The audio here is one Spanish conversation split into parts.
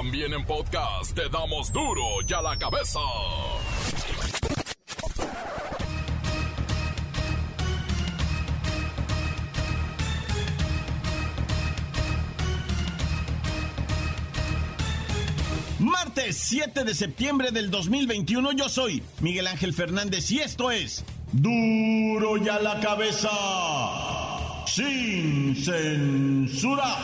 También en podcast te damos duro y a la cabeza. Martes 7 de septiembre del 2021 yo soy Miguel Ángel Fernández y esto es Duro y a la cabeza. Sin censura.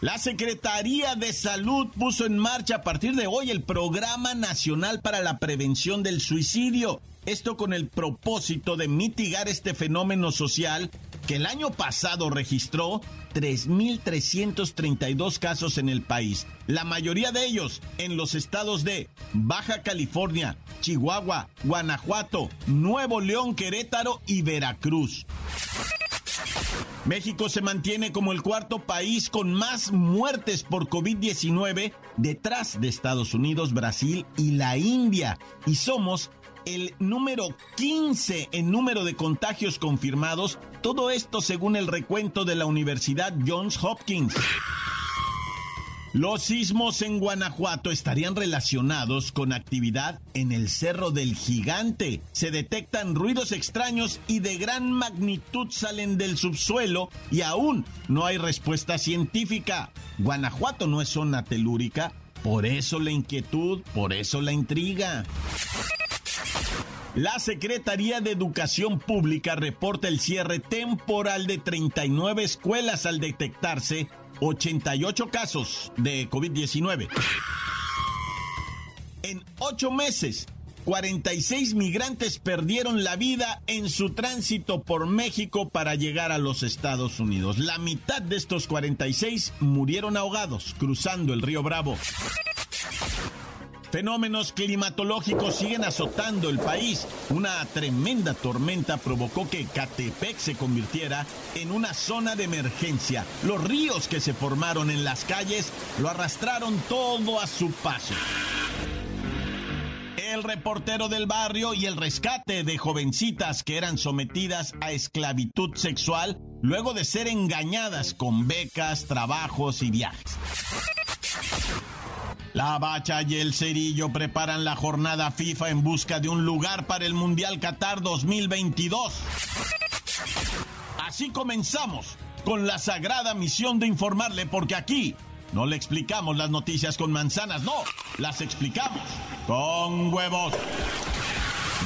La Secretaría de Salud puso en marcha a partir de hoy el Programa Nacional para la Prevención del Suicidio. Esto con el propósito de mitigar este fenómeno social que el año pasado registró 3.332 casos en el país, la mayoría de ellos en los estados de Baja California, Chihuahua, Guanajuato, Nuevo León, Querétaro y Veracruz. México se mantiene como el cuarto país con más muertes por COVID-19 detrás de Estados Unidos, Brasil y la India. Y somos el número 15 en número de contagios confirmados. Todo esto según el recuento de la Universidad Johns Hopkins. Los sismos en Guanajuato estarían relacionados con actividad en el Cerro del Gigante. Se detectan ruidos extraños y de gran magnitud salen del subsuelo y aún no hay respuesta científica. Guanajuato no es zona telúrica, por eso la inquietud, por eso la intriga. La Secretaría de Educación Pública reporta el cierre temporal de 39 escuelas al detectarse 88 casos de COVID-19. En ocho meses, 46 migrantes perdieron la vida en su tránsito por México para llegar a los Estados Unidos. La mitad de estos 46 murieron ahogados cruzando el río Bravo. Fenómenos climatológicos siguen azotando el país. Una tremenda tormenta provocó que Catepec se convirtiera en una zona de emergencia. Los ríos que se formaron en las calles lo arrastraron todo a su paso. El reportero del barrio y el rescate de jovencitas que eran sometidas a esclavitud sexual luego de ser engañadas con becas, trabajos y viajes. La Bacha y el Cerillo preparan la jornada FIFA en busca de un lugar para el Mundial Qatar 2022. Así comenzamos con la sagrada misión de informarle porque aquí no le explicamos las noticias con manzanas, no, las explicamos con huevos.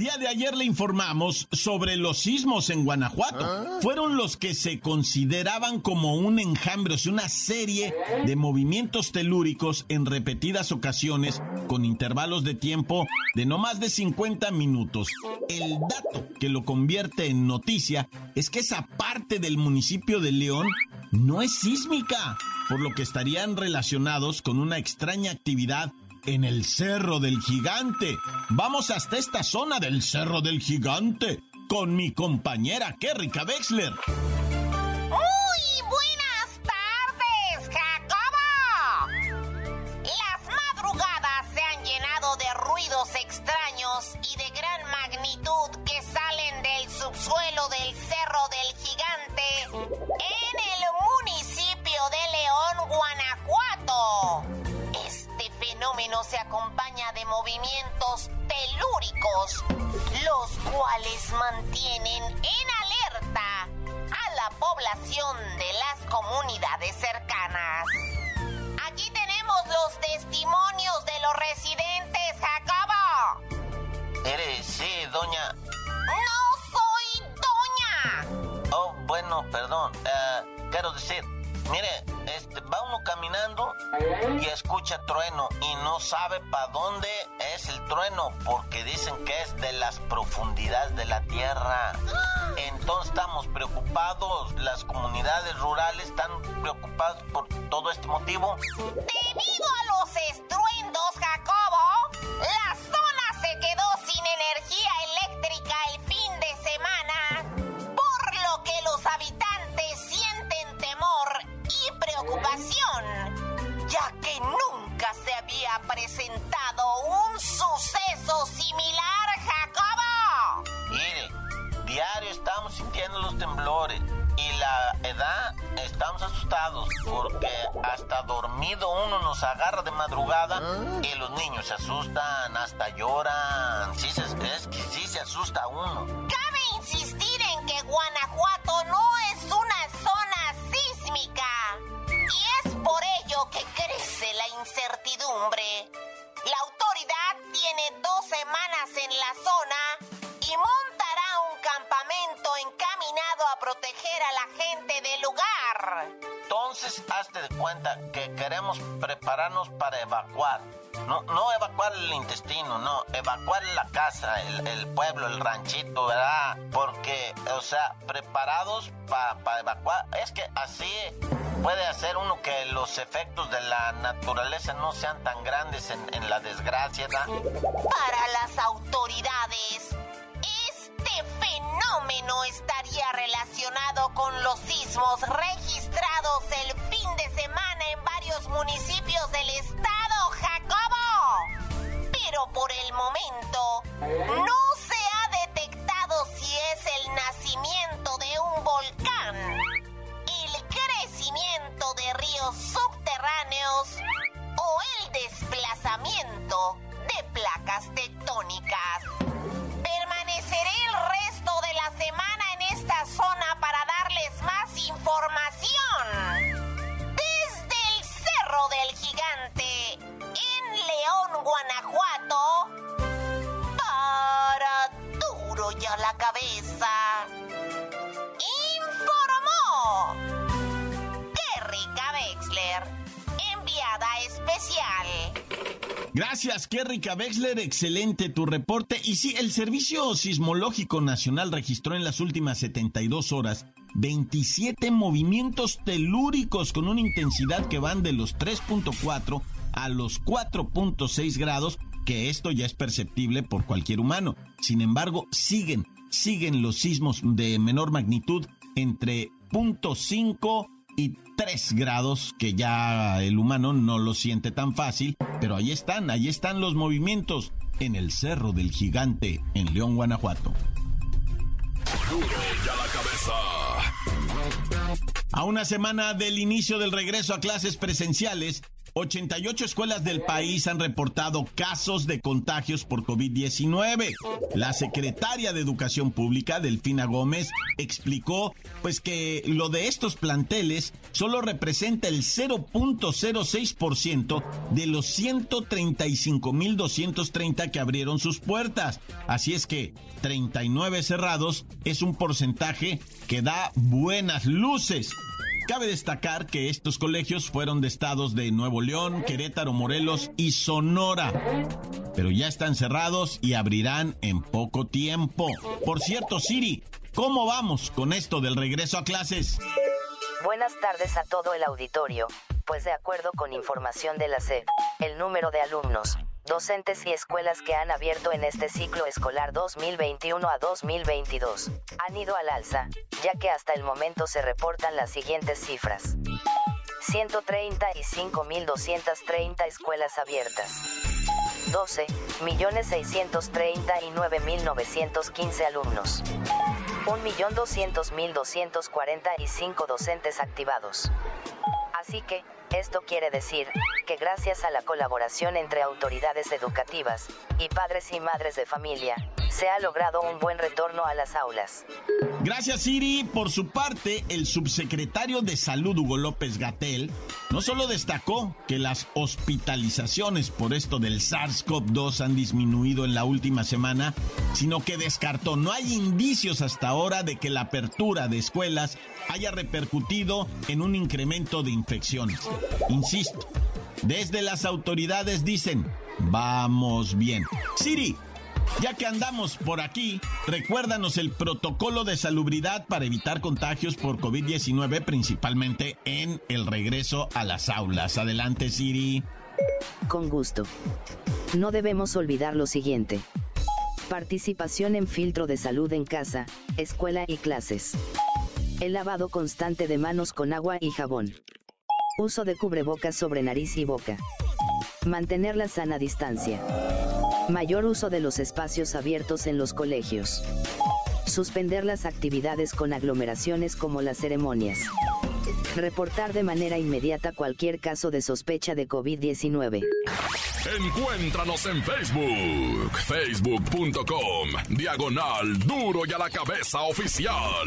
Día de ayer le informamos sobre los sismos en Guanajuato. Fueron los que se consideraban como un enjambre, o sea, una serie de movimientos telúricos en repetidas ocasiones con intervalos de tiempo de no más de 50 minutos. El dato que lo convierte en noticia es que esa parte del municipio de León no es sísmica, por lo que estarían relacionados con una extraña actividad en el Cerro del Gigante. Vamos hasta esta zona del Cerro del Gigante con mi compañera Kerrika Wexler. Fenómeno se acompaña de movimientos telúricos, los cuales mantienen en alerta a la población de las comunidades cercanas. Aquí tenemos los testimonios de los residentes, Jacobo. ¿Eres, sí, doña? No soy doña. Oh, bueno, perdón. Uh, quiero decir, Mire, este, va uno caminando y escucha trueno y no sabe para dónde es el trueno porque dicen que es de las profundidades de la tierra. Entonces estamos preocupados, las comunidades rurales están preocupadas por todo este motivo? Debido a los estruendos, Jacobo, la zona se quedó sin energía dormido uno nos agarra de madrugada y los niños se asustan, hasta lloran. Sí, se- es que sí se asusta uno. Cabe insistir en que Guanajuato no es una zona sísmica y es por ello que crece la incertidumbre. La autoridad tiene dos semanas en la zona y montará un campamento encaminado a proteger a la gente del lugar. Entonces, hazte de cuenta que queremos prepararnos para evacuar. No, no evacuar el intestino, no, evacuar la casa, el, pueblo, el ranchito, ¿verdad? Porque, o sea, preparados para evacuar. Es que así puede hacer uno que los efectos de la naturaleza no sean tan grandes en, en la desgracia, ¿verdad? Para las autoridades, este fenómeno estaría relacionado con los sismos registrados el fin de semana en varios municipios del estado, Jacobo. Pero por el momento, no se ha detectado si es el nacimiento de un volcán, el crecimiento de ríos subterráneos o el desplazamiento de placas tectónicas. Cabeza. Informó Kerrika Wexler, enviada especial. Gracias, Kerrika Wexler. Excelente tu reporte. Y sí, el Servicio Sismológico Nacional registró en las últimas 72 horas 27 movimientos telúricos con una intensidad que van de los 3.4 a los 4.6 grados, que esto ya es perceptible por cualquier humano. Sin embargo, siguen, siguen los sismos de menor magnitud entre 0.5 y 3 grados, que ya el humano no lo siente tan fácil, pero ahí están, ahí están los movimientos en el Cerro del Gigante, en León, Guanajuato. A una semana del inicio del regreso a clases presenciales, 88 escuelas del país han reportado casos de contagios por COVID-19. La secretaria de Educación Pública, Delfina Gómez, explicó pues que lo de estos planteles solo representa el 0.06% de los 135.230 que abrieron sus puertas. Así es que 39 cerrados es un porcentaje que da buenas luces. Cabe destacar que estos colegios fueron de estados de Nuevo León, Querétaro, Morelos y Sonora. Pero ya están cerrados y abrirán en poco tiempo. Por cierto, Siri, ¿cómo vamos con esto del regreso a clases? Buenas tardes a todo el auditorio, pues de acuerdo con información de la SEP, el número de alumnos, docentes y escuelas que han abierto en este ciclo escolar 2021 a 2022 han ido al alza, ya que hasta el momento se reportan las siguientes cifras. 135.230 escuelas abiertas. 12.639.915 alumnos. 1.200.245 docentes activados. Así que, esto quiere decir, que gracias a la colaboración entre autoridades educativas, y padres y madres de familia, se ha logrado un buen retorno a las aulas. Gracias, Siri. Por su parte, el subsecretario de Salud, Hugo López Gatel, no solo destacó que las hospitalizaciones por esto del SARS-CoV-2 han disminuido en la última semana, sino que descartó, no hay indicios hasta ahora de que la apertura de escuelas haya repercutido en un incremento de infecciones. Insisto, desde las autoridades dicen, vamos bien. Siri, Ya que andamos por aquí, recuérdanos el protocolo de salubridad para evitar contagios por COVID-19, principalmente en el regreso a las aulas. Adelante, Siri. Con gusto. No debemos olvidar lo siguiente. Participación en filtro de salud en casa, escuela y clases. El lavado constante de manos con agua y jabón. Uso de cubrebocas sobre nariz y boca. Mantener la sana distancia. Mayor uso de los espacios abiertos en los colegios. Suspender las actividades con aglomeraciones como las ceremonias. Reportar de manera inmediata cualquier caso de sospecha de COVID-19. Encuéntranos en Facebook, facebook.com, diagonal duro y a la cabeza oficial.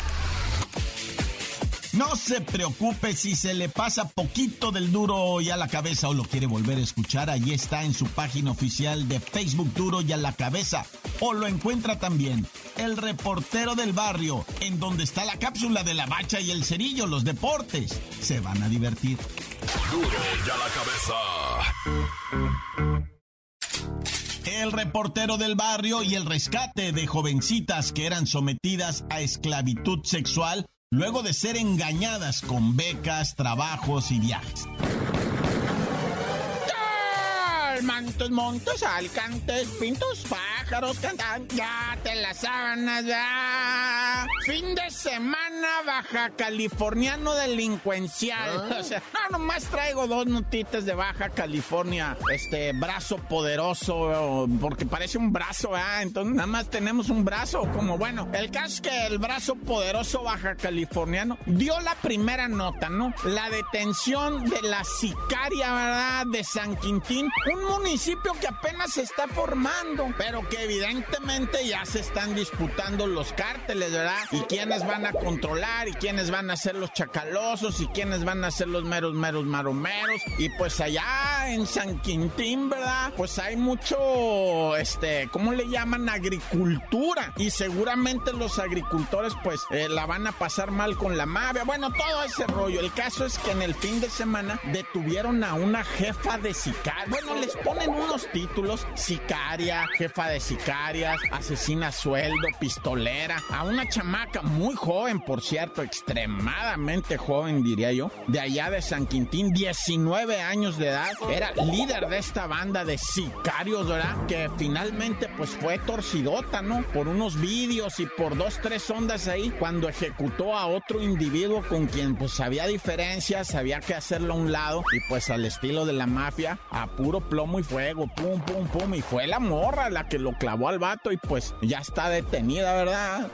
No se preocupe si se le pasa poquito del duro y a la cabeza o lo quiere volver a escuchar. Allí está en su página oficial de Facebook Duro y a la cabeza. O lo encuentra también el reportero del barrio, en donde está la cápsula de la bacha y el cerillo, los deportes. Se van a divertir. Duro y a la cabeza. El reportero del barrio y el rescate de jovencitas que eran sometidas a esclavitud sexual luego de ser engañadas con becas, trabajos y viajes. Mantos, montos, alcantes, pintos, pájaros, cantan, ya te las sábanas, ya. Fin de semana baja californiano delincuencial. O sea, no, nomás traigo dos notitas de Baja California. Este, brazo poderoso, porque parece un brazo, ¿ah? Entonces nada más tenemos un brazo. Como bueno, el caso es que el brazo poderoso baja californiano dio la primera nota, ¿no? La detención de la sicaria, ¿verdad? De San Quintín. Un municipio que apenas se está formando, pero que evidentemente ya se están disputando los cárteles, ¿verdad? Y quiénes van a controlar y quiénes van a ser los chacalosos y quiénes van a ser los meros, meros, maromeros. Y pues allá en San Quintín, ¿verdad? Pues hay mucho, este, ¿cómo le llaman? Agricultura. Y seguramente los agricultores pues eh, la van a pasar mal con la mafia. Bueno, todo ese rollo. El caso es que en el fin de semana detuvieron a una jefa de sicario. Bueno, les ponen unos títulos, sicaria, jefa de sicarias, asesina sueldo, pistolera, a una chamaca muy joven, por cierto, extremadamente joven, diría yo, de allá de San Quintín, 19 años de edad, era líder de esta banda de sicarios, ¿verdad? Que finalmente pues fue torcidota, ¿no? Por unos vídeos y por dos, tres ondas ahí, cuando ejecutó a otro individuo con quien pues había diferencias, había que hacerlo a un lado y pues al estilo de la mafia, a puro plomo y fuego, pum, pum, pum, y fue la morra la que lo clavó al vato y pues ya está detenida, ¿verdad?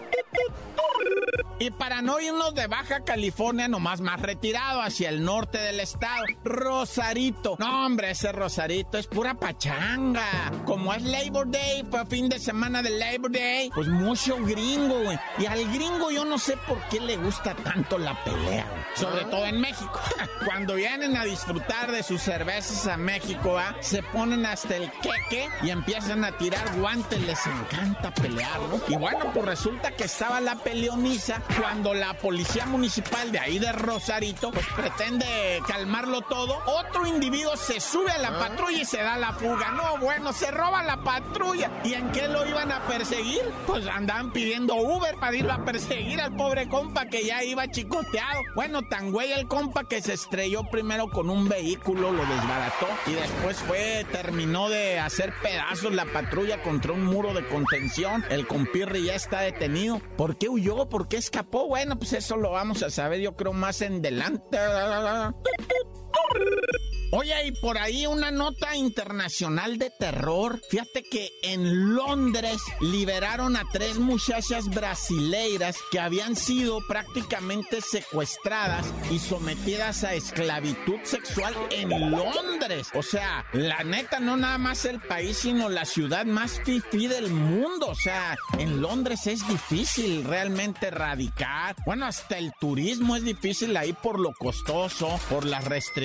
Y para no irnos de Baja California, nomás más retirado hacia el norte del estado, Rosarito. No, hombre, ese Rosarito es pura pachanga. Como es Labor Day, fue fin de semana de Labor Day, pues mucho gringo, güey. Y al gringo yo no sé por qué le gusta tanto la pelea, güey. Sobre todo en México. Cuando vienen a disfrutar de sus cervezas a México, ¿ah? se ponen hasta el queque y empiezan a tirar guantes. Les encanta pelear, ¿no? Y bueno, pues resulta que estaba la peleoniza cuando la policía municipal de ahí de Rosarito pues pretende calmarlo todo, otro individuo se sube a la patrulla y se da la fuga. No, bueno, se roba la patrulla. ¿Y en qué lo iban a perseguir? Pues andaban pidiendo Uber para ir a perseguir al pobre compa que ya iba chicoteado. Bueno, tan güey el compa que se estrelló primero con un vehículo, lo desbarató y después fue, terminó de hacer pedazos la patrulla contra un muro de contención. El compirri ya está detenido. ¿Por qué huyó? ¿Por qué Bueno, pues eso lo vamos a saber yo creo más en delante. Oye, y por ahí una nota internacional de terror. Fíjate que en Londres liberaron a tres muchachas brasileiras que habían sido prácticamente secuestradas y sometidas a esclavitud sexual en Londres. O sea, la neta, no nada más el país, sino la ciudad más fifí del mundo. O sea, en Londres es difícil realmente radicar. Bueno, hasta el turismo es difícil ahí por lo costoso, por las restricciones.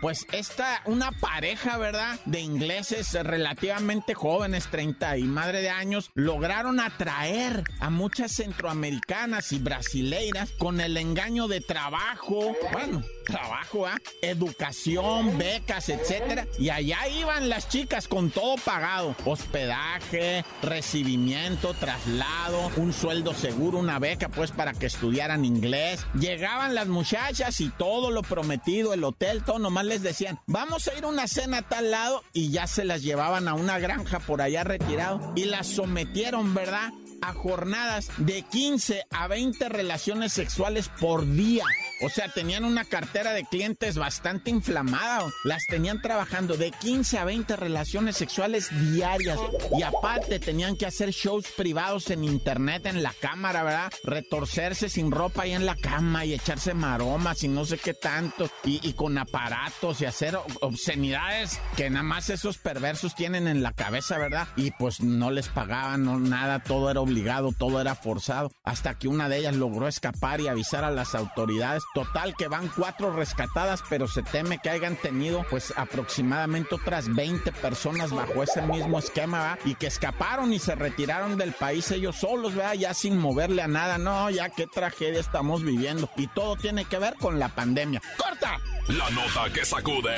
Pues esta, una pareja, ¿verdad? De ingleses relativamente jóvenes, 30 y madre de años, lograron atraer a muchas centroamericanas y brasileiras con el engaño de trabajo. Bueno, trabajo, ¿ah? Educación, becas, etcétera. Y allá iban las chicas con todo pagado. Hospedaje, recibimiento, traslado, un sueldo seguro, una beca, pues, para que estudiaran inglés. Llegaban las muchachas y todo lo prometido, el hotel, todo, nomás les decían, vamos a ir a una cena a tal lado y ya se las llevaban a una granja por allá retirado y las sometieron, ¿verdad? a jornadas de 15 a 20 relaciones sexuales por día. O sea, tenían una cartera de clientes bastante inflamada. Las tenían trabajando de 15 a 20 relaciones sexuales diarias. Y aparte tenían que hacer shows privados en internet, en la cámara, ¿verdad? Retorcerse sin ropa ahí en la cama y echarse maromas y no sé qué tanto. Y, con aparatos y hacer obscenidades que nada más esos perversos tienen en la cabeza, ¿verdad? Y pues no les pagaban nada, todo era obligado, todo era forzado. Hasta que una de ellas logró escapar y avisar a las autoridades Total que van cuatro rescatadas, pero se teme que hayan tenido pues aproximadamente otras 20 personas bajo ese mismo esquema y que escaparon y se retiraron del país ellos solos, ¿verdad? Ya sin moverle a nada. No, ya qué tragedia estamos viviendo. Y todo tiene que ver con la pandemia. ¡Corta! La nota que sacude.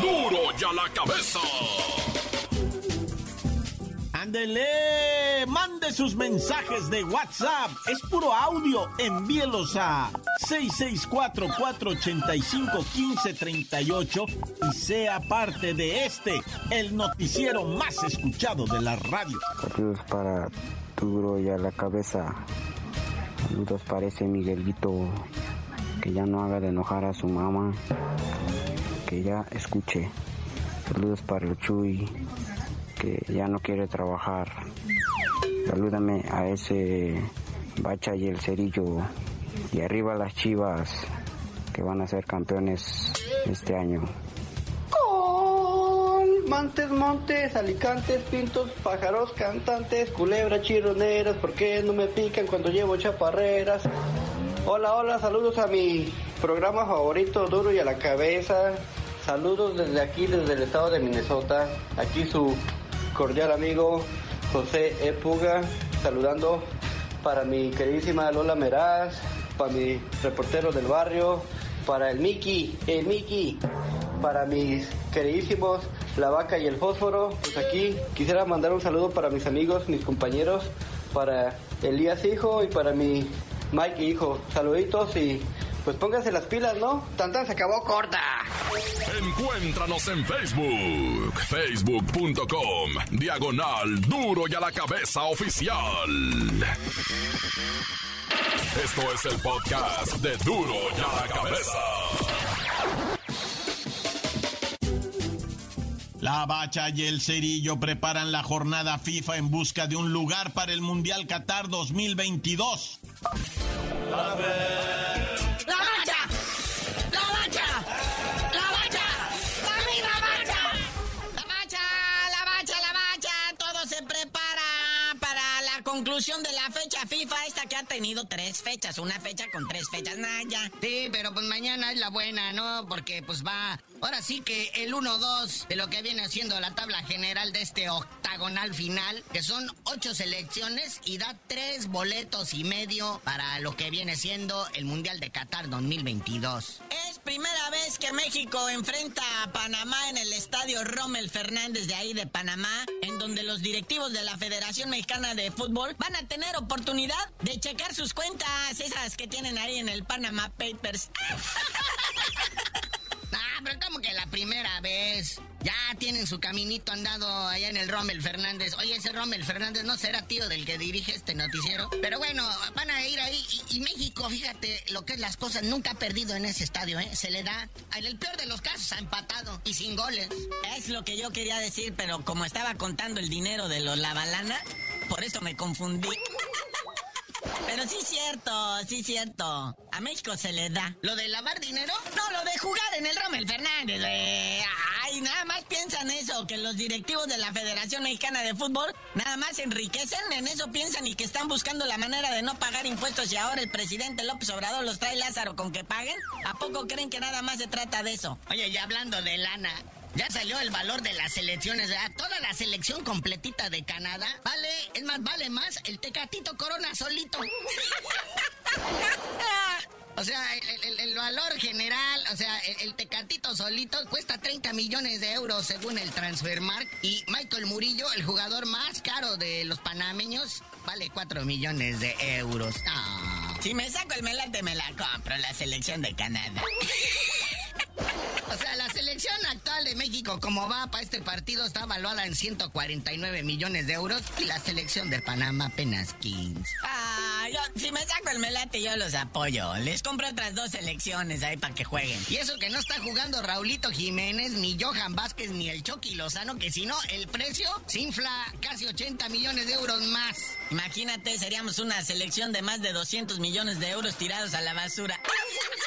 ¡Duro! ¡Duro ya la cabeza! Ándele, mande sus mensajes de WhatsApp. Es puro audio. Envíelos a 664-485-1538 y sea parte de este, el noticiero más escuchado de la radio. Saludos para duro y a la cabeza. Saludos para ese Miguelito que ya no haga de enojar a su mamá. Que ya escuche. Saludos para el Chuy ya no quiere trabajar. Salúdame a ese Bacha y el Cerillo. Y arriba las Chivas, que van a ser campeones este año. Montes, montes, alicantes, pintos, pájaros, cantantes, culebras, chironeras, ¿por qué no me pican cuando llevo chaparreras? Hola, hola, saludos a mi programa favorito, Duro y a la Cabeza. Saludos desde aquí, desde el estado de Minnesota. Aquí su cordial amigo José E. Puga, saludando para mi queridísima Lola Meraz, para mi reportero del barrio, para el Miki, el Miki, para mis queridísimos La Vaca y el Fósforo. Pues aquí quisiera mandar un saludo para mis amigos, mis compañeros, para Elías Hijo y para mi Mike Hijo. Saluditos y pues pónganse las pilas, ¿no? Tantan se acabó corta. Encuéntranos en Facebook, facebook.com, diagonal duro y a la cabeza oficial. Esto es el podcast de duro y a la cabeza. La Bacha y el Cerillo preparan la jornada FIFA en busca de un lugar para el Mundial Qatar 2022. Conclusión de la fecha tenido tres fechas, una fecha con tres fechas, Naya. Sí, pero pues mañana es la buena, ¿no? Porque pues va, ahora sí que el 1-2 de lo que viene haciendo la tabla general de este octagonal final, que son ocho selecciones y da tres boletos y medio para lo que viene siendo el Mundial de Qatar 2022. Es primera vez que México enfrenta a Panamá en el estadio Rommel Fernández de ahí de Panamá, en donde los directivos de la Federación Mexicana de Fútbol van a tener oportunidad de checar sus cuentas, esas que tienen ahí en el Panama Papers. Ah, pero como que la primera vez. Ya tienen su caminito andado allá en el Rommel Fernández. Oye, ese Rommel Fernández no será tío del que dirige este noticiero. Pero bueno, van a ir ahí. Y, México, fíjate lo que es las cosas, nunca ha perdido en ese estadio, ¿eh? Se le da, en el peor de los casos, ha empatado y sin goles. Es lo que yo quería decir, pero como estaba contando el dinero de los Lavalana, por eso me confundí. Pero sí cierto, sí cierto. A México se le da. ¿Lo de lavar dinero? No, lo de jugar en el Rommel Fernández, Ay, nada más piensan eso, que los directivos de la Federación Mexicana de Fútbol nada más enriquecen, en eso piensan y que están buscando la manera de no pagar impuestos y ahora el presidente López Obrador los trae Lázaro con que paguen? ¿A poco creen que nada más se trata de eso? Oye, ya hablando de lana, ya salió el valor de las selecciones, ¿verdad? Toda la selección completita de Canadá vale, es más, vale más el Tecatito Corona solito. O sea, el, valor general, o sea, el, Tecatito solito cuesta 30 millones de euros según el Transfermark. Y Michael Murillo, el jugador más caro de los panameños, vale 4 millones de euros. Si me saco el melate, me la compro, la selección de Canadá. de México, como va para este partido, está evaluada en 149 millones de euros y la selección de Panamá apenas 15. Ah, yo, si me saco el melate, yo los apoyo. Les compro otras dos selecciones ahí para que jueguen. Y eso que no está jugando Raulito Jiménez, ni Johan Vázquez, ni el Chucky Lozano, que si no, el precio se infla casi 80 millones de euros más. Imagínate, seríamos una selección de más de 200 millones de euros tirados a la basura.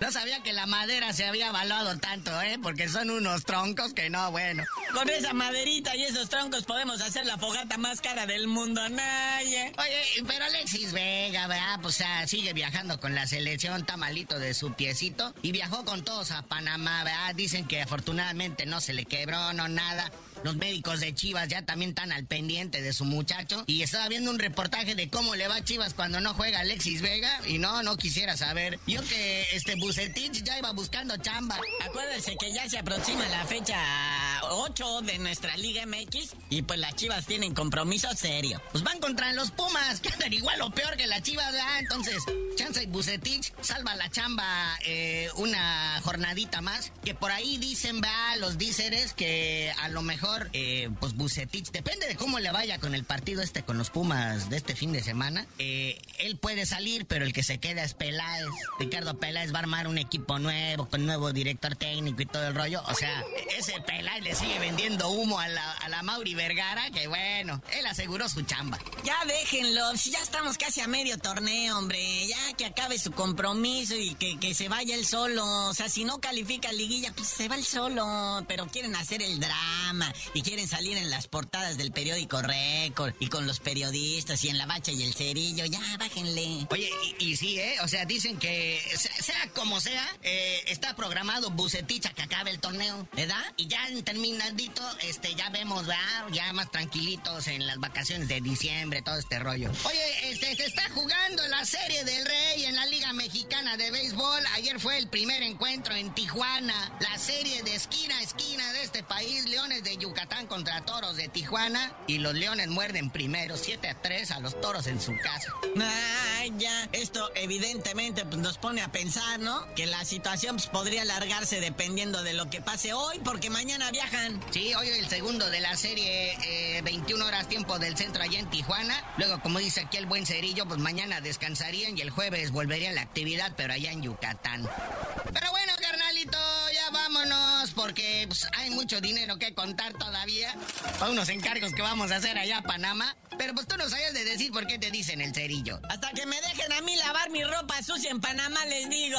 No sabía que la madera se había valuado tanto, ¿eh? Porque son unos troncos que no, bueno. Con esa maderita y esos troncos podemos hacer la fogata más cara del mundo, nadie. Oye, pero Alexis Vega, ¿verdad? Pues sigue viajando con la selección, tamalito de su piecito. Y viajó con todos a Panamá, ¿verdad? Dicen que afortunadamente no se le quebró, no nada. Los médicos de Chivas ya también están al pendiente de su muchacho. Y estaba viendo un reportaje de cómo le va Chivas cuando no juega Alexis Vega. Y no, no quisiera saber. Yo que este Bucetich ya iba buscando chamba. Acuérdense que ya se aproxima la fecha 8 de nuestra Liga MX. Y pues las Chivas tienen compromiso serio. Pues van contra los Pumas, que andan igual o peor que las Chivas, ¿verdad? Entonces, Chance y Bucetich salva la chamba eh, una jornadita más. Que por ahí dicen, va, los díceres que a lo mejor eh, pues Bucetich, depende de cómo le vaya con el partido este con los Pumas de este fin de semana. Eh, él puede salir, pero el que se queda es Peláez. Ricardo Peláez va a armar un equipo nuevo, con nuevo director técnico y todo el rollo. O sea, ese Peláez le sigue vendiendo humo a la, a la Mauri Vergara, que bueno, él aseguró su chamba. Ya déjenlo, si ya estamos casi a medio torneo, hombre. Ya que acabe su compromiso y que, que se vaya él solo. O sea, si no califica liguilla, pues se va él solo. Pero quieren hacer el drama y quieren salir en las portadas del periódico Récord y con los periodistas y en la bacha y el cerillo. Ya, bájenle. Oye, y, sí, ¿eh? O sea, dicen que sea, como sea, eh, está programado Bucetich que acabe el torneo, ¿verdad? Y ya terminadito, este, ya vemos. Ya más tranquilitos en las vacaciones de diciembre, todo este rollo. Oye, este, se está jugando la serie del Rey en la Liga Mexicana de Béisbol. Ayer fue el primer encuentro en Tijuana. La serie de esquina a esquina de este país, Leones de Yucatán contra Toros de Tijuana y los Leones muerden primero 7 a 3 a los Toros en su casa. Ay, ya, esto evidentemente pues, nos pone a pensar, ¿no? Que la situación pues, podría alargarse dependiendo de lo que pase hoy, porque mañana Sí, hoy el segundo de la serie, 21 eh, horas tiempo del centro allá en Tijuana. Luego, como dice aquí el buen cerillo, pues mañana descansarían y el jueves volverían la actividad, pero allá en Yucatán. Pero bueno, carnalito, ya vámonos, porque pues, hay mucho dinero que contar todavía para unos encargos que vamos a hacer allá a Panamá. Pero pues tú no sabías de decir por qué te dicen el cerillo. Hasta que me dejen a mí lavar mi ropa sucia en Panamá, les digo.